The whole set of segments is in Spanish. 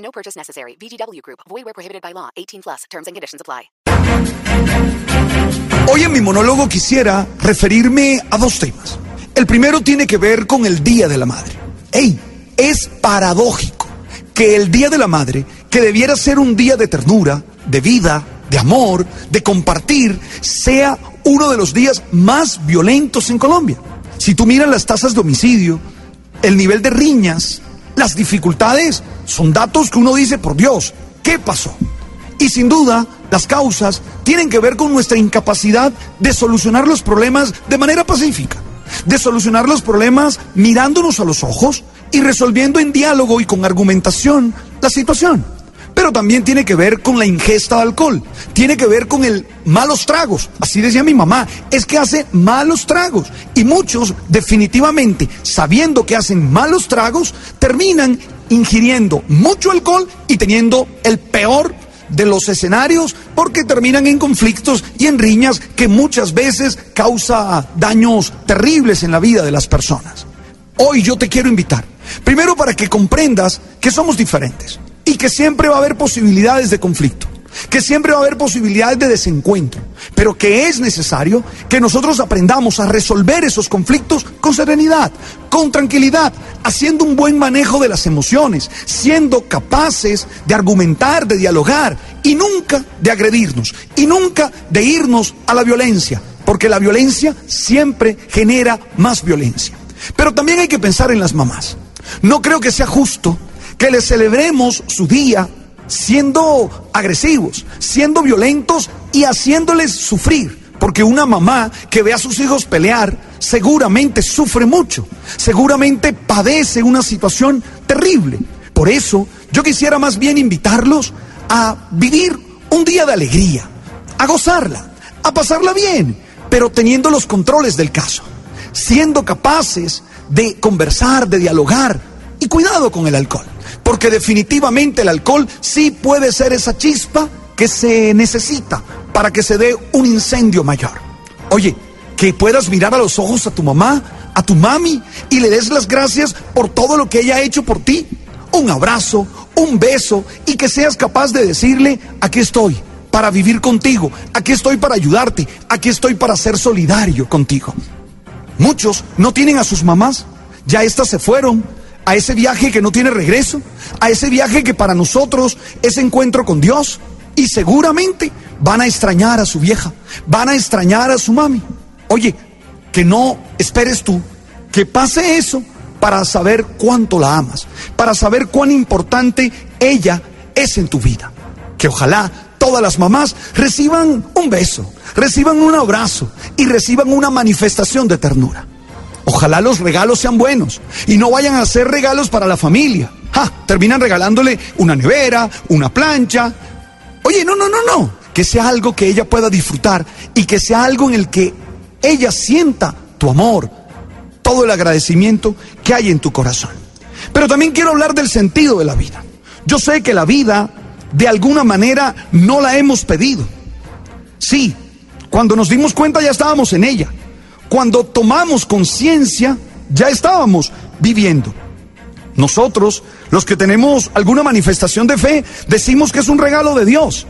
No purchase necessary. VGW Group. Void where prohibited by law. 18 plus. Terms and conditions apply. Hoy en mi monólogo quisiera referirme a dos temas. El primero tiene que ver con el Día de la Madre. ¡Ey! Es paradójico que el Día de la Madre, que debiera ser un día de ternura, de vida, de amor, de compartir, sea uno de los días más violentos en Colombia. Si tú miras las tasas de homicidio, el nivel de riñas, las dificultades, son datos que uno dice, por Dios, ¿qué pasó? Y sin duda, las causas tienen que ver con nuestra incapacidad de solucionar los problemas de manera pacífica, de solucionar los problemas mirándonos a los ojos y resolviendo en diálogo y con argumentación la situación. Pero también tiene que ver con la ingesta de alcohol, tiene que ver con el malos tragos. Así decía mi mamá, es que hace malos tragos. Y muchos definitivamente, sabiendo que hacen malos tragos, terminan ingiriendo mucho alcohol y teniendo el peor de los escenarios porque terminan en conflictos y en riñas que muchas veces causa daños terribles en la vida de las personas. Hoy yo te quiero invitar, primero para que comprendas que somos diferentes y que siempre va a haber posibilidades de conflicto, que siempre va a haber posibilidades de desencuentro, pero que es necesario que nosotros aprendamos a resolver esos conflictos con serenidad, con tranquilidad, haciendo un buen manejo de las emociones, siendo capaces de argumentar, de dialogar y nunca de agredirnos y nunca de irnos a la violencia, porque la violencia siempre genera más violencia. Pero también hay que pensar en las mamás. No creo que sea justo que les celebremos su día siendo agresivos, siendo violentos y haciéndoles sufrir. Porque una mamá que ve a sus hijos pelear seguramente sufre mucho, seguramente padece una situación terrible. Por eso yo quisiera más bien invitarlos a vivir un día de alegría, a gozarla, a pasarla bien, pero teniendo los controles del caso, siendo capaces de conversar, de dialogar y cuidado con el alcohol. Porque definitivamente el alcohol sí puede ser esa chispa que se necesita para que se dé un incendio mayor. Oye, que puedas mirar a los ojos a tu mamá, a tu mami, y le des las gracias por todo lo que ella ha hecho por ti. Un abrazo, un beso, y que seas capaz de decirle, aquí estoy para vivir contigo, aquí estoy para ayudarte, aquí estoy para ser solidario contigo. Muchos no tienen a sus mamás, ya estas se fueron, a ese viaje que no tiene regreso, a ese viaje que para nosotros es encuentro con Dios. Y seguramente van a extrañar a su vieja, van a extrañar a su mami. Oye, que no esperes tú que pase eso para saber cuánto la amas, para saber cuán importante ella es en tu vida. Que ojalá todas las mamás reciban un beso, reciban un abrazo y reciban una manifestación de ternura. Ojalá los regalos sean buenos y no vayan a ser regalos para la familia. Ja, terminan regalándole una nevera, una plancha. Oye, no, no, no, no. Que sea algo que ella pueda disfrutar y que sea algo en el que ella sienta tu amor, todo el agradecimiento que hay en tu corazón. Pero también quiero hablar del sentido de la vida. Yo sé que la vida, de alguna manera, no la hemos pedido. Sí, cuando nos dimos cuenta ya estábamos en ella. Cuando tomamos conciencia, ya estábamos viviendo. Nosotros, los que tenemos alguna manifestación de fe, decimos que es un regalo de Dios.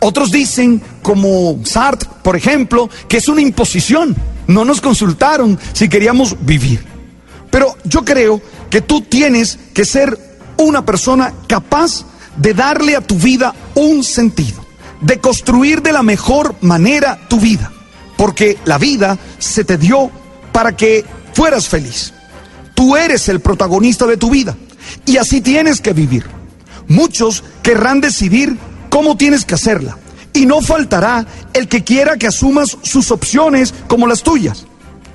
Otros dicen, como Sartre, por ejemplo, que es una imposición. No nos consultaron si queríamos vivir. Pero yo creo que tú tienes que ser una persona capaz de darle a tu vida un sentido, de construir de la mejor manera tu vida, porque la vida se te dio para que fueras feliz. Tú eres el protagonista de tu vida y así tienes que vivir. Muchos querrán decidir cómo tienes que hacerla y no faltará el que quiera que asumas sus opciones como las tuyas.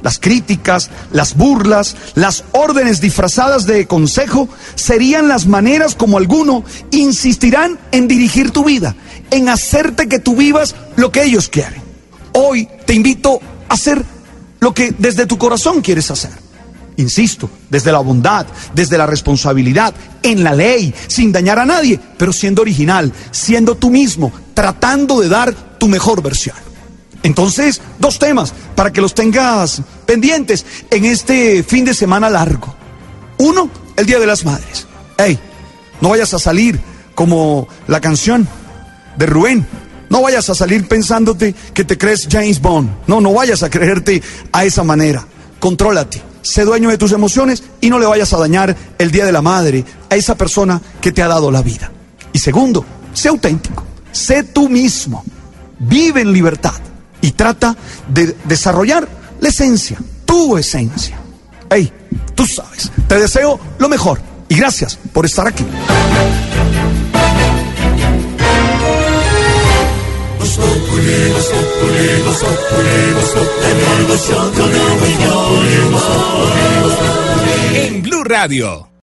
las críticas, las burlas, las órdenes disfrazadas de consejo serían las maneras como alguno insistirán en dirigir tu vida, en hacerte que tú vivas lo que ellos quieren. Hoy te invito a hacer lo que desde tu corazón quieres hacer. Insisto, desde la bondad, desde la responsabilidad, en la ley, sin dañar a nadie, pero siendo original, siendo tú mismo, tratando de dar tu mejor versión. Entonces, dos temas para que los tengas pendientes en este fin de semana largo. Uno, el Día de las Madres. Hey, no vayas a salir como la canción de Rubén. No vayas a salir pensándote que te crees James Bond. No, no vayas a creerte a esa manera. Contrólate, sé dueño de tus emociones y no le vayas a dañar el Día de la Madre a esa persona que te ha dado la vida. Y segundo, sé auténtico, sé tú mismo, vive en libertad y trata de desarrollar la esencia, tu esencia. Hey, tú sabes, te deseo lo mejor y gracias por estar aquí. En Blue Radio.